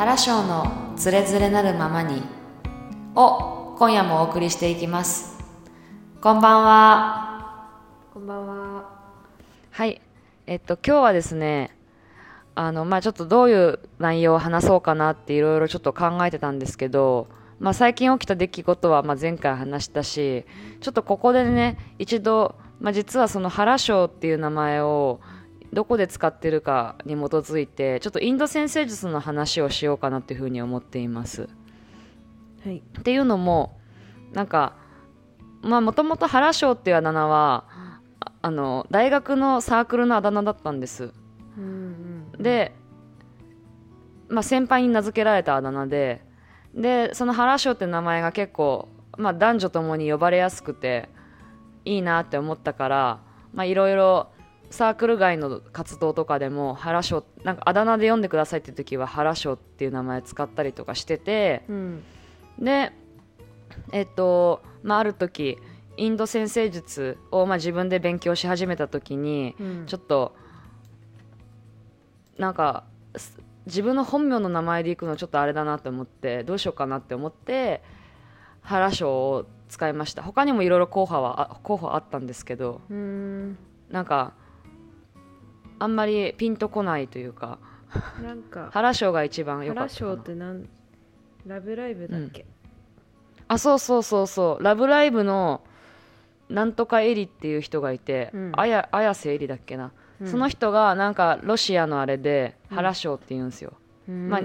原章のつれづれなるままに。を今夜もお送りしていきます。こんばんは。こんばんは。はい。えっと今日はですねあのまあちょっとどういう内容を話そうかなっていろいろちょっと考えてたんですけどまあ最近起きた出来事はまあ前回話したしちょっとここでね一度まあ実はその原章っていう名前をどこで使ってるかに基づいてちょっとインド先生術の話をしようかなっていうふうに思っています。はい。っていうのもなんかまあもともと原章っていうあだ名はああの大学のサークルのあだ名だったんです。うんうん。で、まあ、先輩に名付けられたあだ名ででその原章って名前が結構、まあ、男女ともに呼ばれやすくていいなって思ったからまあいろいろサークル外の活動とかでも原章なんかあだ名で読んでくださいって時は原章っていう名前使ったりとかしててうん。でえっと、まあ、ある時インド先生術を、まあ、自分で勉強し始めた時に、うん。ちょっとなんかす自分の本名の名前でいくのちょっとあれだなと思ってどうしようかなって思って原章を使いました他にもいろいろ候補はあ候補あったんですけど。なんかあんまりピンとこないというかなんか。原章が一番良か原ったかな賞ってなん。ラブライブだっけ？あそうそうそうそう「ラブライブ!」のなんとかエリっていう人がいて、うんあや綾瀬エリだっけな、うんその人がなんかロシアのあれで原章って言うんですよ、まあ。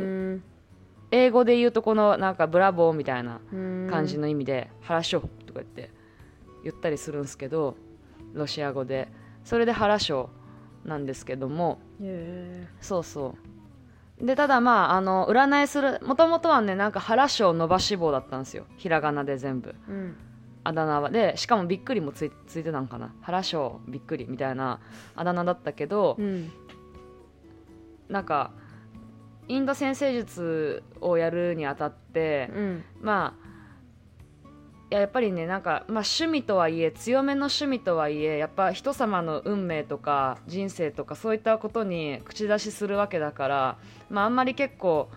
英語で言うとこのなんかブラボーみたいな感じの意味で原章とか言って言ったりするんですけどロシア語でそれで原章なんですけどもへそうそうでただまああの占いするもともとはねなんか原章伸ばし棒だったんですよひらがなで全部え。うん。あだ名はでしかもびっくりもついついてたんかな原章びっくりみたいなあだ名だったけど、うん。なんかインド先生術をやるにあたって、うん。まあいややっぱりねなんか、まあ、趣味とはいえ強めの趣味とはいえやっぱ人様の運命とか人生とかそういったことに口出しするわけだから、まあ、あんまり結構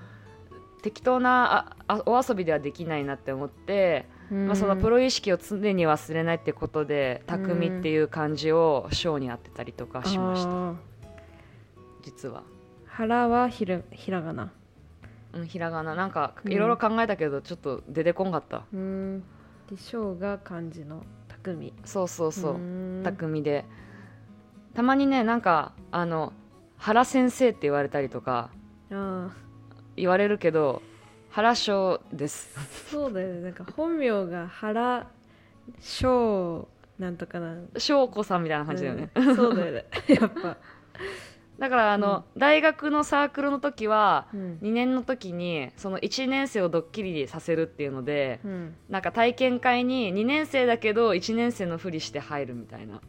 適当なああお遊びではできないなって思って、まあ、そのプロ意識を常に忘れないってことで「匠」っていう漢字を章に当てたりとかしましたた。実は。原はひらひらがな。うん、ひらがななんかうんいろいろ考えたけどちょっと出てこんかった、うーん。で、章が漢字の匠。そうそうそう、匠でたまにねなんかあの原先生って言われたりとか。言われるけど原章ですそうだよね。なんか本名が原章なんとかな。翔子さんみたいな感じだよね、うんそうだよね。やっぱ。だからあの、大学のサークルの時はうん。2年の時にその1年生をドッキリさせるっていうのでうん。なんか体験会に2年生だけど1年生のふりして入るみたいな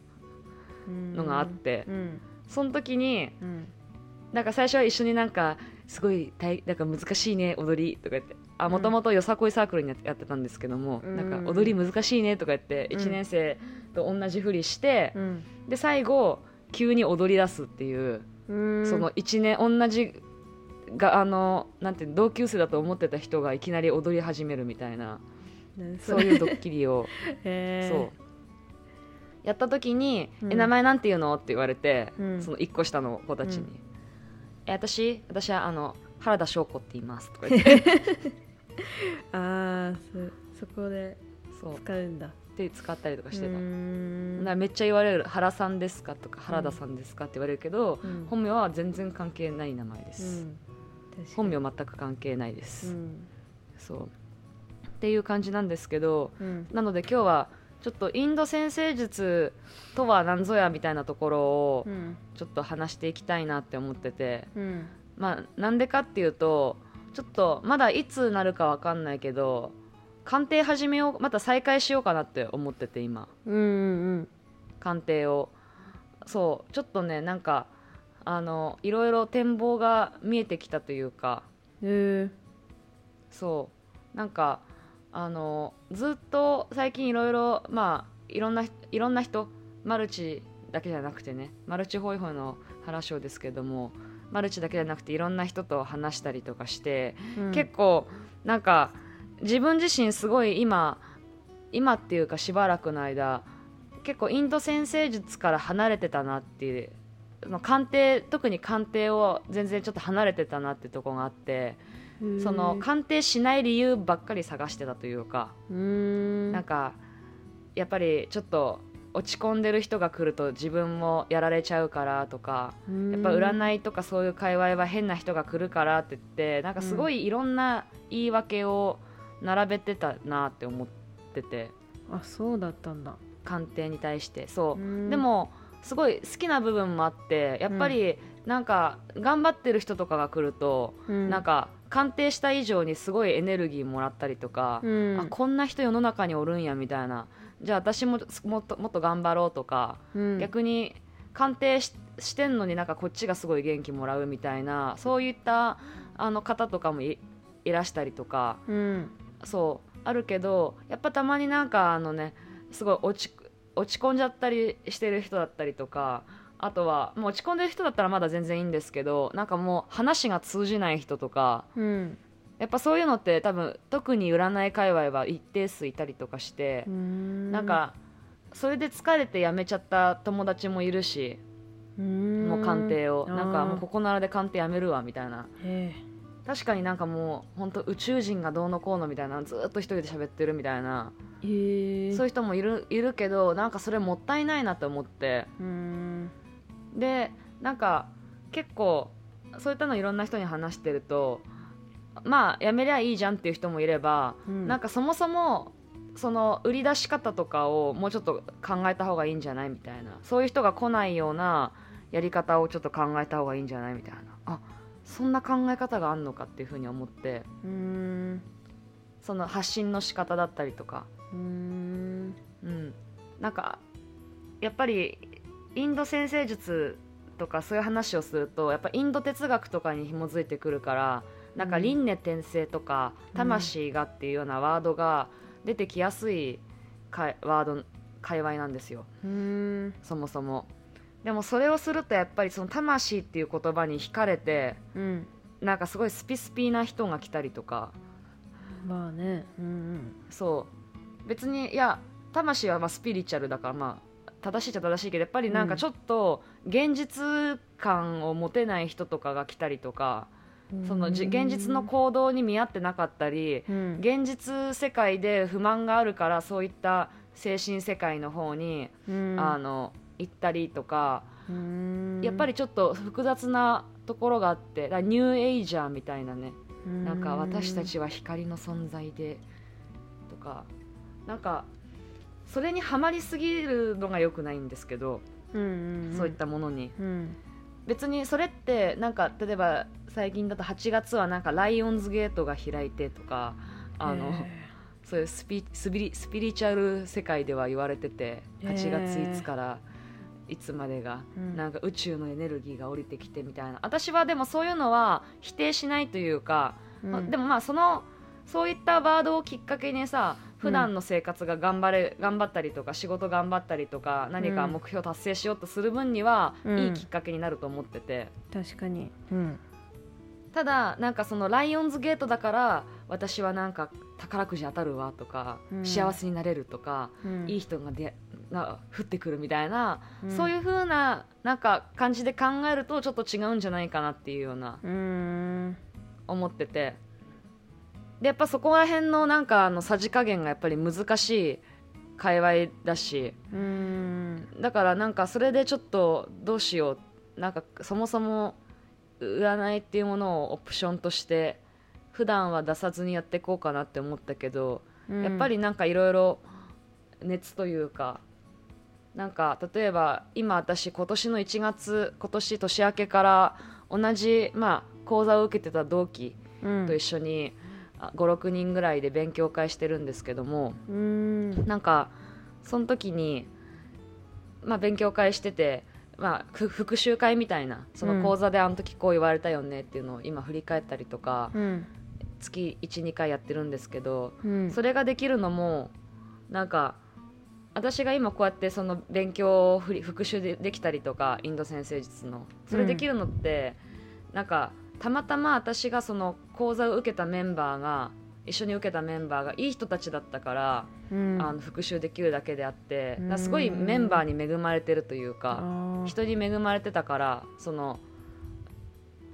のがあってうん。その時にうん。なんか最初は一緒になんかすごい大なんか難しいね踊りとか言ってあもともとよさこいサークルにやってたんですけども、うんなんか踊り難しいねとか言ってうん1年生と同じふりして、うん。で最後急に踊り出すっていう、うんその1年同じがあのなんて同級生だと思ってた人がいきなり踊り始めるみたいな。何そういうドッキリを。そう。やった時に「うん。え名前なんて言うの?」って言われて、うん。その1個下の子たちに「うん。え私私はあの原田翔子って言います」とか言って。ああそそこでそう。使うんだで使ったりとかしてた、うーん。だからめっちゃ言われる「原さんですか?」とか「原田さんですか?」って言われるけど、うん。本名は全然関係ない名前でうす、ん。確か本に名全く関係ないです、うん。そう。っていう感じなんですけどうん。なので今日はちょっとインド先生術とは何ぞやみたいなところをうん。ちょっと話していきたいなって思っててうん。まあなんでかっていうとちょっとまだいつなるかわかんないけど鑑定始めようまた再開しようかなって思ってて今。うんうん。鑑定を。そう。ちょっとねなんかあのいろいろ展望が見えてきたというか。へえ。そう。なんかあのずっと最近いろいろまあいろんないろんな人マルチだけじゃなくてねマルチホイホイの話をですけどもマルチだけじゃなくていろんな人と話したりとかして、うん。結構なんか自分自身すごい今今っていうかしばらくの間結構インド先生術から離れてたなっていう鑑定特に鑑定を全然ちょっと離れてたなってとこがあってその鑑定しない理由ばっかり探してたというかうなんかやっぱりちょっと落ち込んでる人が来ると自分もやられちゃうからとかやっぱ占いとかそういう界隈は変な人が来るからって言ってなんかすごいいろんな言い訳を並べてたなって思ってて。あそうだったんだ。鑑定に対して。そう。うん。でもすごい好きな部分もあってやっぱりなんか頑張ってる人とかが来るとうん。なんか鑑定した以上にすごいエネルギーもらったりとかうん。あこんな人世の中におるんやみたいな。じゃあ私ももっともっと頑張ろうとかうん。逆に鑑定ししてんのになんかこっちがすごい元気もらうみたいなそういったあの方とかもいいらしたりとかうんそうあるけどやっぱたまになんかあのねすごい落ち落ち込んじゃったりしてる人だったりとかあとはもう落ち込んでる人だったらまだ全然いいんですけどなんかもう話が通じない人とかうんやっぱそういうのって多分特に占い界隈は一定数いたりとかしてん。なんかそれで疲れて辞めちゃった友達もいるしもう鑑定を。なんかもうここならで鑑定やめるわみたいな。へ確かになんかもう本当宇宙人がどうのこうのみたいなずっと一人で喋ってるみたいなえへえそういう人もいるいるけどなんかそれもったいないなと思って。でなんか結構そういったのいろんな人に話してるとまあやめりゃいいじゃんっていう人もいれば、うん。なんかそもそもその売り出し方とかをもうちょっと考えた方がいいんじゃないみたいな。そういう人が来ないようなやり方をちょっと考えた方がいいんじゃないみたいな。あそんな考え方があるのかっていうふうに思ってうーん。その発信の仕方だったりとか。うーん。うん、なんかやっぱりインド先生術とかそういう話をするとやっぱインド哲学とかに紐づいてくるからなんかうん輪廻転生とかうん。魂がっていうようなワードが出てきやすいかワード界隈なんですよ。そもそもでもそれをするとやっぱりその魂っていう言葉に惹かれてうん。なんかすごいスピスピな人が来たりとか。まあね。うんそう。別にいや魂はまあスピリチュアルだからまあ正しいっちゃ正しいけどやっぱりなんかちょっと現実感を持てない人とかが来たりとか、うん。そのじ現実の行動に見合ってなかったりうん。現実世界で不満があるからそういった精神世界の方に、うん。あの行ったりとか、やっぱりちょっと複雑なところがあってだニューエイジャーみたいなねなんか私たちは光の存在でとかなんかそれにはまりすぎるのが良くないんですけど、うんうんうん。そういったものに。うん。別にそれってなんか例えば最近だと8月はなんかライオンズゲートが開いてとかあのへそういうスピスピリスピリチュアル世界では言われてて8月いつからいつまでがうん。なんか宇宙のエネルギーが降りてきてみたいな。私はでもそういうのは否定しないというかーまあでもまあそのそういったワードをきっかけにさ普段の生活が頑張れ、頑張ったりとか仕事頑張ったりとか何か目標達成しようとする分には、うん。いいきっかけになると思ってて。確かに。うん。ただなんかそのライオンズゲートだから私はなんか宝くじ当たるわとか、うん。幸せになれるとか、うん。いい人がでが降ってくるみたいな、うん。そういう風ななんか感じで考えるとちょっと違うんじゃないかなっていうような思ってて。でやっぱそこら辺のなんかあのさじ加減がやっぱり難しい界隈だし。だからなんかそれでちょっとどうしよう。なんかそもそも占いっていうものをオプションとして普段は出さずにやっていこうかなって思ったけど、うん。やっぱりなんかいろいろ熱というかなんか例えば今私今年の1月今年年明けから同じ、まあ、講座を受けてた同期うん。と一緒に、あ56人ぐらいで勉強会してるんですけどもうーん。なんかその時に、まあ、勉強会してて、まあ、ふ復習会みたいなその講座であの時こう言われたよねっていうのを今振り返ったりとか、うん。月12回やってるんですけど、うん。それができるのもなんか私が今こうやってその勉強を復習でできたりとかインド先生術の。それできるのって、なんかたまたま私がその講座を受けたメンバーが一緒に受けたメンバーがいい人たちだったから、うん。あの復習できるだけであってうん。すごいメンバーに恵まれてるというか人に恵まれてたからその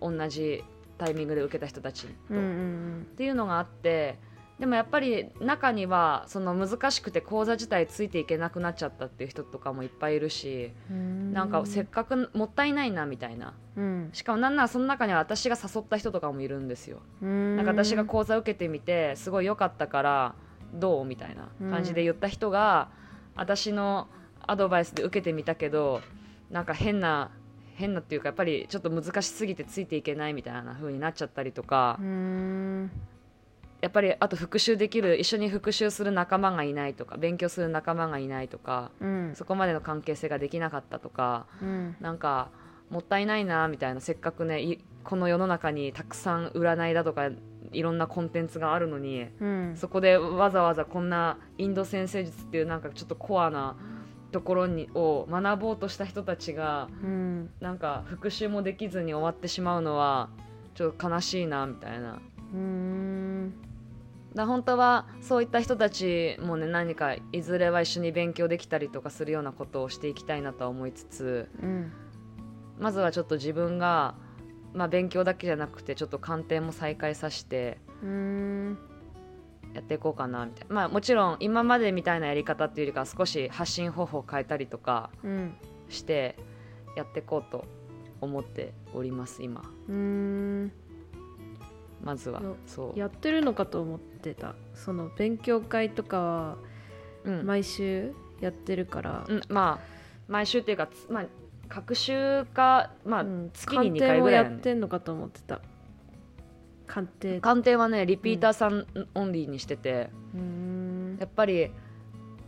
同じタイミングで受けた人たちと、うんうん。っていうのがあってでもやっぱり中にはその難しくて講座自体ついていけなくなっちゃったっていう人とかもいっぱいいるしうん。なんかせっかくもったいないなみたいな。うん。しかもなんならその中には私が誘った人とかもいるんですよ。うん。なんか私が講座受けてみてすごい良かったからどうみたいな感じで言った人が私のアドバイスで受けてみたけどなんか変な変なっていうかやっぱりちょっと難しすぎてついていけないみたいな風になっちゃったりとか。うんやっぱりあと復習できる一緒に復習する仲間がいないとか勉強する仲間がいないとかうん。そこまでの関係性ができなかったとかうん。なんかもったいないなみたいなせっかくねいこの世の中にたくさん占いだとかいろんなコンテンツがあるのにうん。そこでわざわざこんなインド先生術っていうなんかちょっとコアなところにを学ぼうとした人たちがうん。なんか復習もできずに終わってしまうのはちょっと悲しいなみたいな。うんだ本当はそういった人たちもね何かいずれは一緒に勉強できたりとかするようなことをしていきたいなとは思いつつうん。まずはちょっと自分が、まあ、勉強だけじゃなくてちょっと鑑定も再開させてうん。やっていこうかなみたいな。まあもちろん今までみたいなやり方っていうよりかは少し発信方法を変えたりとかうん。してやっていこうと思っております今。うんまずは。よそう、やってるのかと思ってた。その勉強会とかはうん。毎週やってるから、うん、まあ毎週っていうかつまあ各週かまあ、うん月に2回ぐらい。だね鑑定もやってんのかと思ってた。鑑定。鑑定はねリピーターさんオンリーにしてて、うん。やっぱり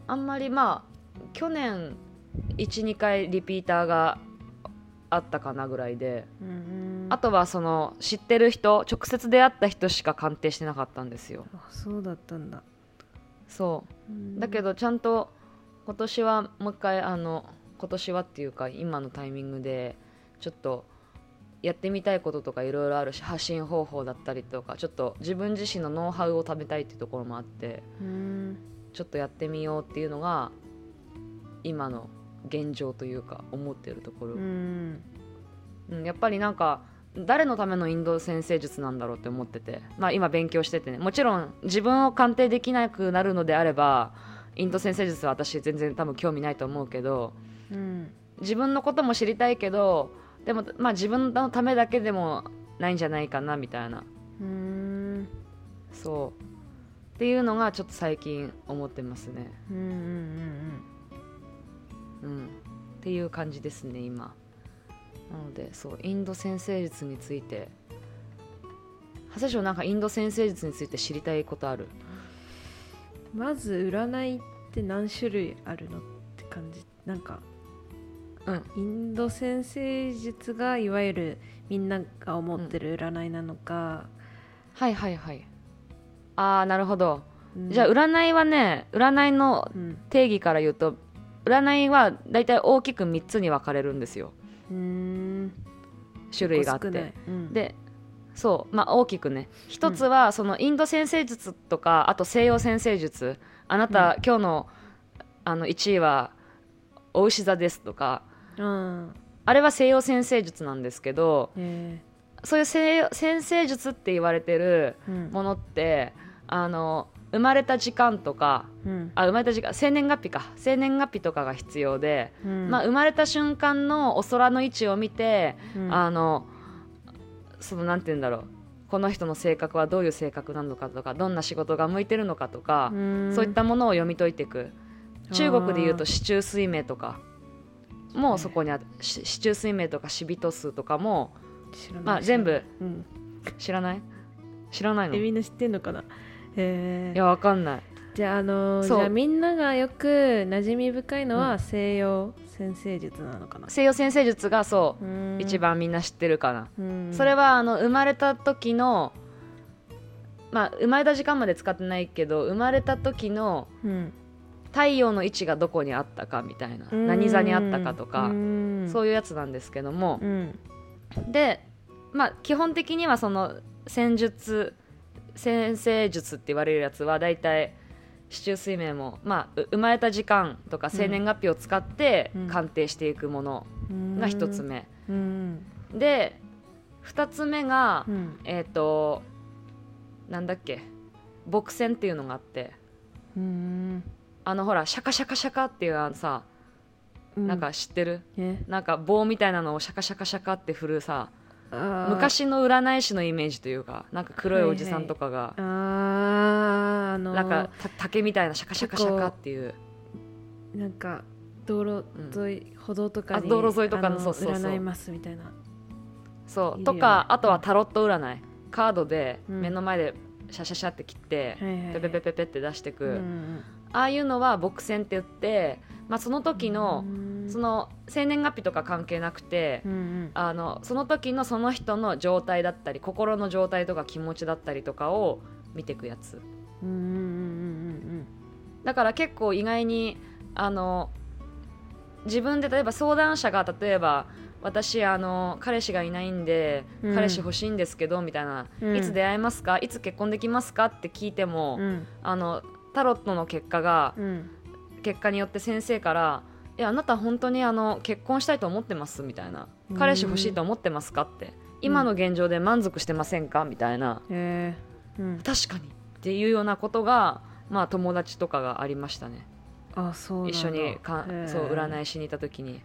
あんまりまあ去年12回リピーターがあったかなぐらいで、うんあとはその知ってる人直接出会った人しか鑑定してなかったんですよ。あそうだったんだ。そう。だけどちゃんと今年はもう一回あの今年はっていうか今のタイミングでちょっとやってみたいこととかいろいろあるし発信方法だったりとかちょっと自分自身のノウハウを食べたいっていうところもあってうん。ちょっとやってみようっていうのが今の現状というか思ってるところ、うん。うんやっぱりなんか誰のためのインド先生術なんだろうって思ってて、まあ、今勉強しててね。もちろん自分を鑑定できなくなるのであればインド先生術は私全然多分興味ないと思うけどうん。自分のことも知りたいけどでも、まあ、自分のためだけでもないんじゃないかなみたいな。うん。そう。っていうのがちょっと最近思ってますね、うんうんうん、っていう感じですね今。なのでそうインド先生術について。長谷翔なんかインド先生術について知りたいことある？うんまず占いって何種類あるのって感じ？なんかうん。インド先生術がいわゆるみんなが思ってる占いなのか、はいはいはい。ああなるほど、うん。じゃあ占いはね占いのうん。定義から言うと占いは大体大きく3つに分かれるんですよ。種類があって。うん。でそう。まあ大きくね。一つはそのインド先生術とかあと西洋先生術。あなた、今日のあの1位はお牛座ですとか。うん。あれは西洋先生術なんですけどえ。そういう先生術って言われてるものってあの生まれた時間とかうん。あ生まれた時間生年月日か。生年月日とかが必要で、うん。まあ、生まれた瞬間のお空の位置を見て、うん。あのそのなんて言うんだろう。この人の性格はどういう性格なのかとかどんな仕事が向いてるのかとか、うん。そういったものを読み解いていく。中国でいうと四柱推命とかもそこにあし四柱推命とか死人数とかも、まあ、全部うん。知らない？知らないの？みんな知ってんのかな？えー。やわかんない。じゃああのじゃあみんながよく馴染み深いのは西洋先生術なのかな、西洋先生術がそう、うん。一、番みんな知ってるかな、うん。それはあの生まれた時のまあ生まれた時間まで使ってないけど生まれた時のうん。太陽の位置がどこにあったかみたいな。うん。何座にあったかとかうん。そういうやつなんですけども。うん。でまあ基本的にはその戦術先生術って言われるやつは大体市中水面も、まあ、う生まれた時間とか生年月日を使ってうん。鑑定していくものが一つ目、うん。で二つ目が、うん。えっ、となんだっけ墨線っていうのがあってうん。あのほらシャカシャカシャカっていうあのさ、なんか知ってる？え？なんか棒みたいなのをシャカシャカシャカって振るさ昔の占い師のイメージというかなんか黒いおじさんとかが、あーあのーなんかた竹みたいなシャカシャカシャカっていう。なんか道路沿い、歩道とかにあ道路沿いとかのあそうそうそう。占いますみたいな。そう。とかあとはタロット占い。カードでうん。目の前でシャシャシャって切って、はいはいはい。ペペペペペって出してく、うんああいうのは墨線って言って、まあ、その時の、うん。その生年月日とか関係なくて、うんうん。あのその時のその人の状態だったり心の状態とか気持ちだったりとかを見ていくやつ。うんうんうんだから結構意外にあの自分で例えば相談者が例えば私あの彼氏がいないんで、うん。彼氏欲しいんですけどみたいな、うん。いつ出会えますか？いつ結婚できますか？って聞いても、うんうん。あのタロットの結果がうん。結果によって先生から「えあなた本当にあの結婚したいと思ってます?」みたいな「うん。彼氏欲しいと思ってますか?」って「今の現状で満足してませんか?」みたいな。へえうん「確かに」っていうようなことがまあ友達とかがありましたね。あそう一緒にかそう占いしに行った時に。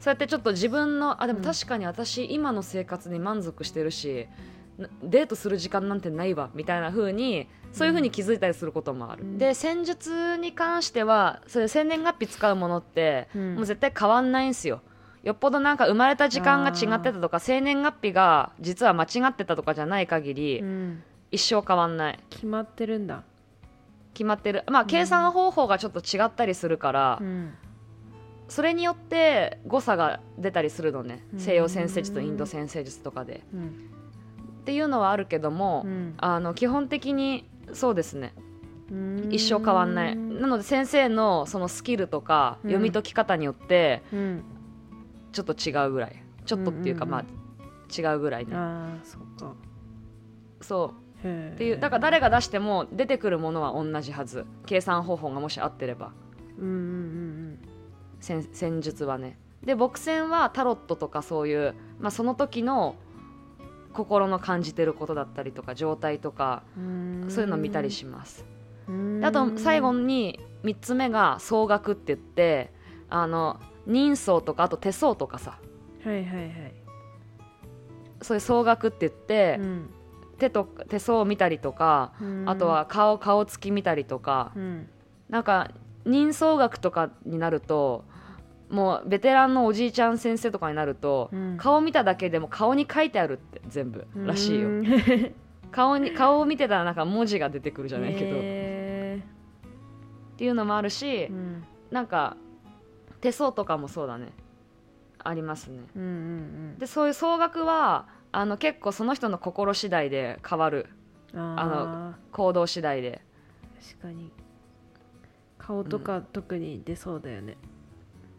そうやってちょっと自分のあでもうん。確かに私今の生活に満足してるしなデートする時間なんてないわみたいな風にそういう風に気づいたりすることもある、うん。で戦術に関してはそれ生年月日使うものって、うん。もう絶対変わんないんすよ。よっぽどなんか生まれた時間が違ってたとか生年月日が実は間違ってたとかじゃない限り、うん。一生変わんない。決まってるんだ。決まってる。まあ計算方法がちょっと違ったりするから、うん。それによって誤差が出たりするのね。うん。西洋先生術とインド先生術とかで。うんっていうのはあるけども、うん。あの基本的にそうですね。うん。一生変わんない。なので先生のそのスキルとかうん。読み解き方によってうん。ちょっと違うぐらい。ちょっとっていうかうんうん。まあ違うぐらいねああそっか。そう。っていうだから誰が出しても出てくるものは同じはず。計算方法がもし合ってれば。うんうん戦戦術はね。で墨線はタロットとかそういう、まあ、その時の心の感じてることだったりとか状態とかそういうのを見たりします。あと最後に3つ目が総額って言ってあの人相とかあと手相とかさ。はいはいはい。そういう総額って言って、うん。手と手相を見たりとか、うん。あとは顔顔つき見たりとか、うん。なんか人相学とかになるともうベテランのおじいちゃん先生とかになると、うん。顔見ただけでも顔に書いてあるって全部らしいよ、う ん顔に顔を見てたらなんか文字が出てくるじゃないけど、っへていうのもあるし、ーうん。なんか手相とかもそうだね。ありますね。うんうんでそういう総額はあの結構その人の心次第で変わる。うんあ行動次第で。ー確かに。顔とか特に出そうだよね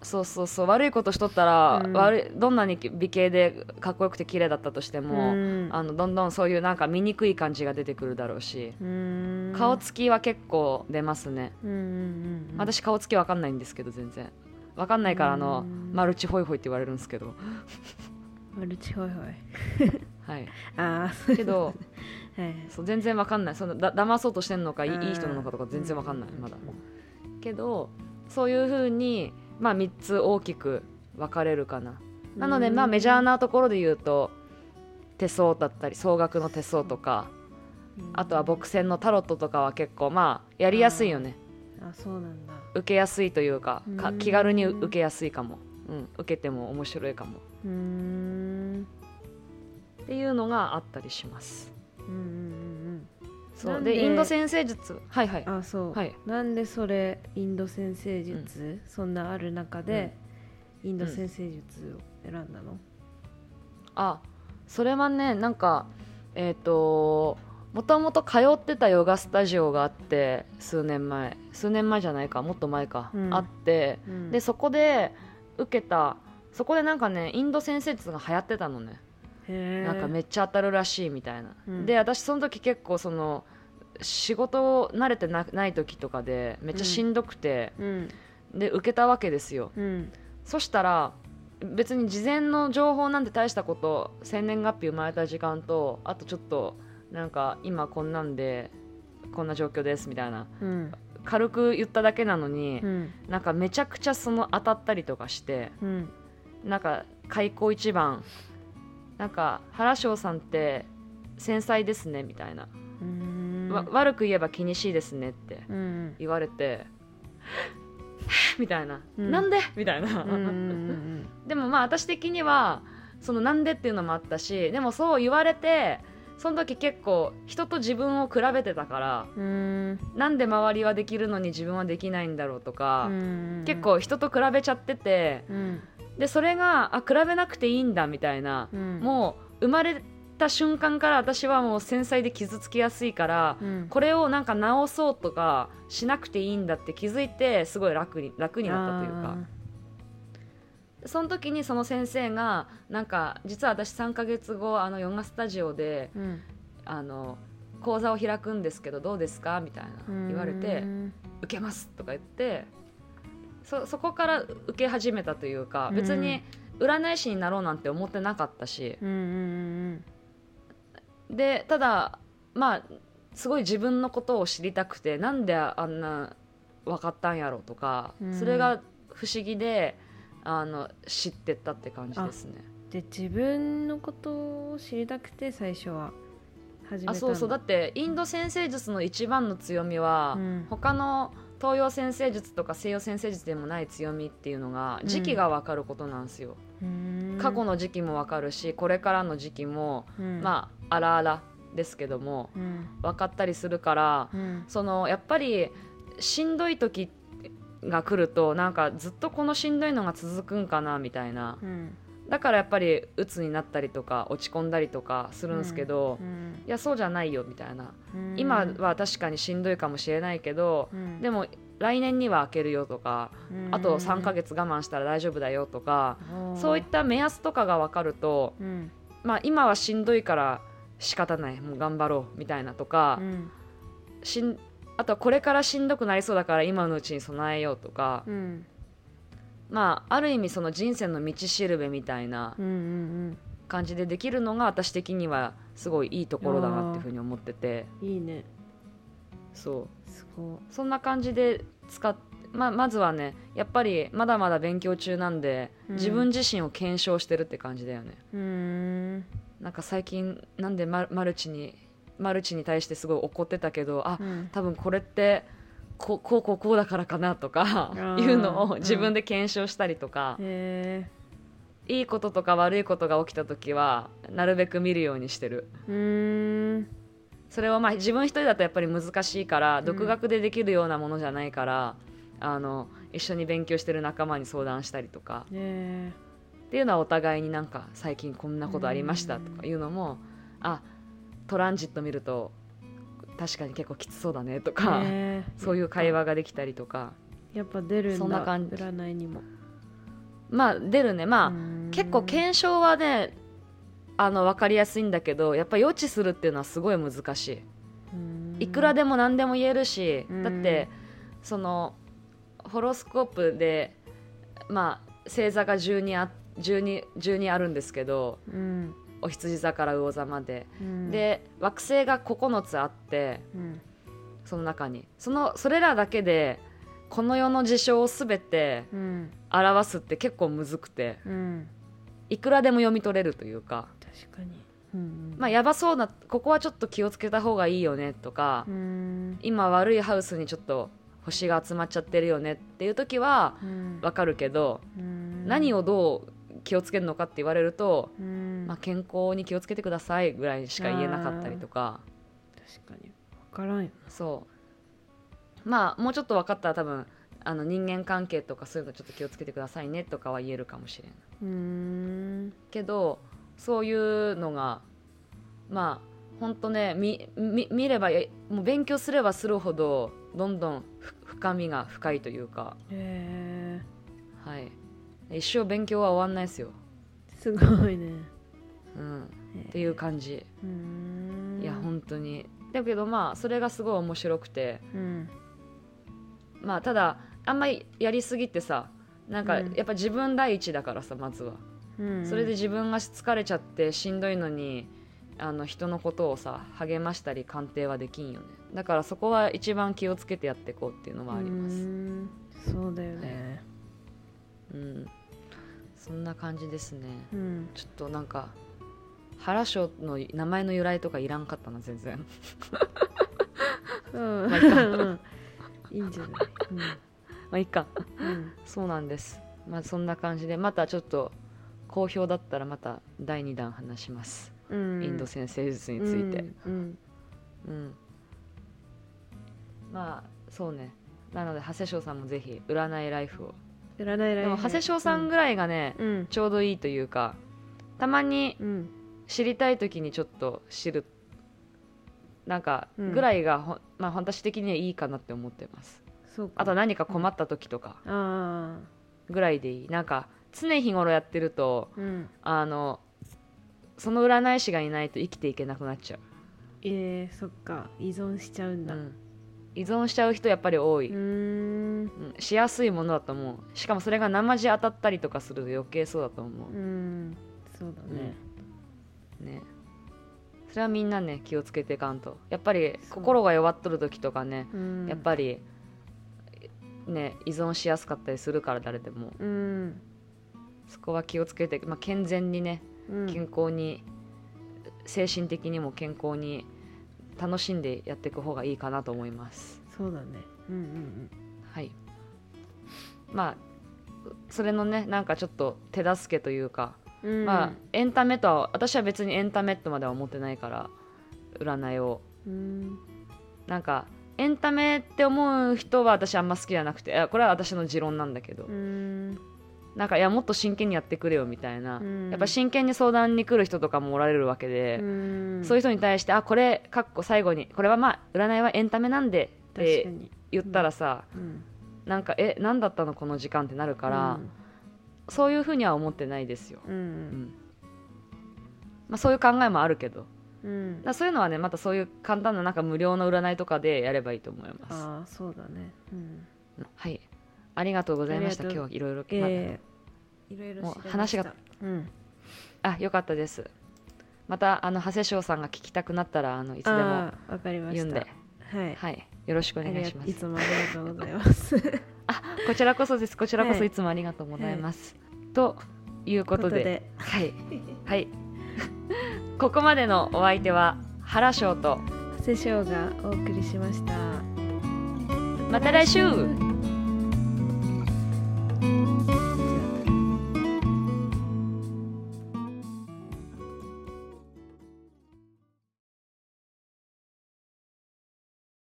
そうそうそう悪いことしとったら、うん。悪いどんなに美形でかっこよくて綺麗だったとしても、うん。あのどんどんそういうなんか醜い感じが出てくるだろうし、うん。顔つきは結構出ますね、うんうんうん私顔つきわかんないんですけど全然。わかんないからあの、うん。マルチホイホイって言われるんですけど。マルチホイホイ。はい。ああけど はい。そう全然わかんない。そのだ騙そうとしてんのかいい人なのかとか全然わかんないうん。まだ。けどそういう風にまあ3つ大きく分かれるかな。なのでまあメジャーなところで言うと手相だったり総額の手相とかあとは墨線のタロットとかは結構まあやりやすいよね。あそうなんだ。受けやすいというかかうん。気軽に受けやすいかも、うん、受けても面白いかも。うーん。っていうのがあったりしますそう。ででインド先生術。はいはい。うんあそう、はい。なんでそれインド先生術、そんなある中で、インド先生術を選んだの、あそれはねなんかえっ、ともともと通ってたヨガスタジオがあって数年前。数年前じゃないか。もっと前か、うん。あってうん。でそこで受けたそこでなんかねインド先生術が流行ってたのねなんかめっちゃ当たるらしいみたいな、うん。で私その時結構その仕事慣れてなない時とかでめっちゃしんどくて、うん。で受けたわけですよ。うん。そしたら別に事前の情報なんて大したこと生年月日生まれた時間とあとちょっとなんか今こんなんでこんな状況ですみたいなうん。軽く言っただけなのに、うん。なんかめちゃくちゃその当たったりとかしてうん。なんか開口一番なんか原翔さんって繊細ですねみたいな、悪く言えば気にしいですねってうん。言われてみたいな、うん。なんでみたいな、うんうんでもまあ私的にはそのなんでっていうのもあったしでもそう言われてその時結構人と自分を比べてたからうん。うんなんで周りはできるのに自分はできないんだろうとか、うん。結構人と比べちゃっててうんでそれがあ比べなくていいんだみたいな、うん。もう生まれた瞬間から私はもう繊細で傷つきやすいから、うん。これをなんか直そうとかしなくていいんだって気づいてすごい楽に楽になったというか。その時にその先生がなんか実は私3ヶ月後あのヨガスタジオでうん。あの講座を開くんですけどどうですかみたいな言われてうん。受けますとか言ってそそこから受け始めたというか別に占い師になろうなんて思ってなかったし。うんうんでただまあすごい自分のことを知りたくてなんであんな分かったんやろとか、うん。それが不思議であの知ってったって感じですね。で自分のことを知りたくて最初は始めたあそうそう。だってインド先生術の一番の強みは、うん。他の東洋先生術とか西洋先生術でもない強みっていうのが時期が分かることなんですよ。過去の、の時期も分かるしこれからの時期も、うん。まああらあらですけどもうん。分かったりするからうん。そのやっぱりしんどい時が来るとなんかずっとこのしんどいのが続くんかなみたいな。うんだからやっぱり鬱になったりとか落ち込んだりとかするんですけど、うんいやそうじゃないよみたいな、うん。今は確かにしんどいかもしれないけど、うん。でも来年には開けるよとか、うん。あと3ヶ月我慢したら大丈夫だよとか、そういった目安とかが分かると、うん。まあ、今はしんどいから仕方ないもう頑張ろうみたいなとかう、ん。しんあとはこれからしんどくなりそうだから今のうちに備えようとか、うんまあある意味その人生の道しるべみたいな感じでできるのが私的にはすごいいいところだなっていうふうに思ってて。うんいいね。そう。すごそんな感じで使っままずはねやっぱりまだまだ勉強中なんで、うん。自分自身を検証してるって感じだよね。いうーん。なんか最近なんでママルチにマルチに対してすごい怒ってたけどあうん。多分これってこうこうこうこうだからかなとかー。いうのをうん。自分で検証したりとか、へいいこととか悪いことが起きた時はなるべく見るようにしてる。それをまあ自分一人だとやっぱり難しいからん。独学でできるようなものじゃないから、あの一緒に勉強してる仲間に相談したりとか。へっていうのはお互いになんか最近こんなことありましたとかいうのもあトランジット見ると確かに結構きつそうだねとえか、そういう会話ができたりとか。やっぱ出るんだそんな感じ。占いにも。まあ出るね。まあ、結構検証はねあの分かりやすいんだけどやっぱ予知するっていうのはすごい難しい。いくらででも何でも言えるし、うん。だってそのホロスコープでまあ星座が12あ 12, 12あるんですけどうんお羊座から魚座まで、うん。で惑星が9つあってうん。その中に。そのそれらだけでこの世の事象を全てうん。表すって結構むずくてうん。いくらでも読み取れるというか、確かに。うん。まあ、やばそうなここはちょっと気をつけた方がいいよねとか、うん。今悪いハウスにちょっと星が集まっちゃってるよねっていう時はうん。わかるけど、うん。何をどう気をつけるのかって言われると、うん。まあ、健康に気をつけてくださいぐらいしか言えなかったりとか。確かに。分からんよそう。まあもうちょっと分かったら多分あの人間関係とかそういうのちょっと気をつけてくださいねとかは言えるかもしれないうーん。けどそういうのがまあほんとねみみ見ればえもう勉強すればするほどどんどんふ深みが深いというか、へはい、一生勉強は終わんないですよ、えすごいね。ううん、えっていう感じ、うーん。いや本当に。だけどまあそれがすごい面白くて。うん。まあただあんまりやりすぎてさなんかうん。やっぱ自分第一だからさまずは、うん。それで自分が疲れちゃってしんどいのにあの人のことをさ励ましたり鑑定はできんよね。だからそこは一番気をつけてやっていこうっていうのはあります。そうだよね。うんそんな感じですね。うん。ちょっとなんか原賞の名前の由来とかいらんかったな全然。うん。まあいいか。うん。いいんじゃない？まあいいか。うん。そうなんです。まあそんな感じでまたちょっと好評だったらまた第2弾話します、うん。インド先生術について。うん。うん、まあそうね。なので長谷翔さんもぜひ占いライフを占いライフでも長谷翔さんぐらいがね、うん。ちょうどいいというかたまにうん。知りたい時にちょっと知るなんかうん。ぐらいがほ、まあ私的にはいいかなって思ってます。そうか。あと何か困った時とかあぐらいでいい。なんか常日頃やってるとあうん。あのその占い師がいないと生きていけなくなっちゃう、えー、そっか。依存しちゃうんだ。うん依存しちゃう人やっぱり多い、うーん。うんしやすいものだと思う。しかもそれが生地当たったりとかすると余計そうだと思う。う、ん。そうだね。ね。それはみんなね気をつけていかんと。やっぱり心が弱っとる時とかね、うん。やっぱりね依存しやすかったりするから誰でも。うん。そこは気をつけて、まあ、健全にねうん。健康に、精神的にも健康に楽しんでやっていく方がいいかなと思います。そうだね。うんうんはい。まあそれのねなんかちょっと手助けというか、うん。うんまあエンタメとは私は別にエンタメとまでは思ってないから占いを。うん。なんかエンタメって思う人は私あんま好きじゃなくてこれは私の持論なんだけど、うんなんかいやもっと真剣にやってくれよみたいな、うん。やっぱ真剣に相談に来る人とかもおられるわけで、うん。そういう人に対してあこれかっこ最後にこれはまあ占いはエンタメなんでってに。言ったらさ、うん。なんかえ何だったのこの時間ってなるから、うん。そういうふうには思ってないですよ、ううん。んまあ、そういう考えもあるけど。うん。らそういうのはねまたそういう簡単ななんか無料の占いとかでやればいいと思います。ああそうだね。うん。はいありがとうございました。今日はいろいろ、ええいろいろ話がうん。まあ、あよかったです。またあの長谷翔さんが聞きたくなったらあのいつでも言うんで。はい。はい。よろしくお願いします。いつもありがとうございます。こちらこそです。こちらこそはい。いつもありがとうございます、ということで。はい。はい。ここまでのお相手は原翔と長谷翔がお送りしました。また来週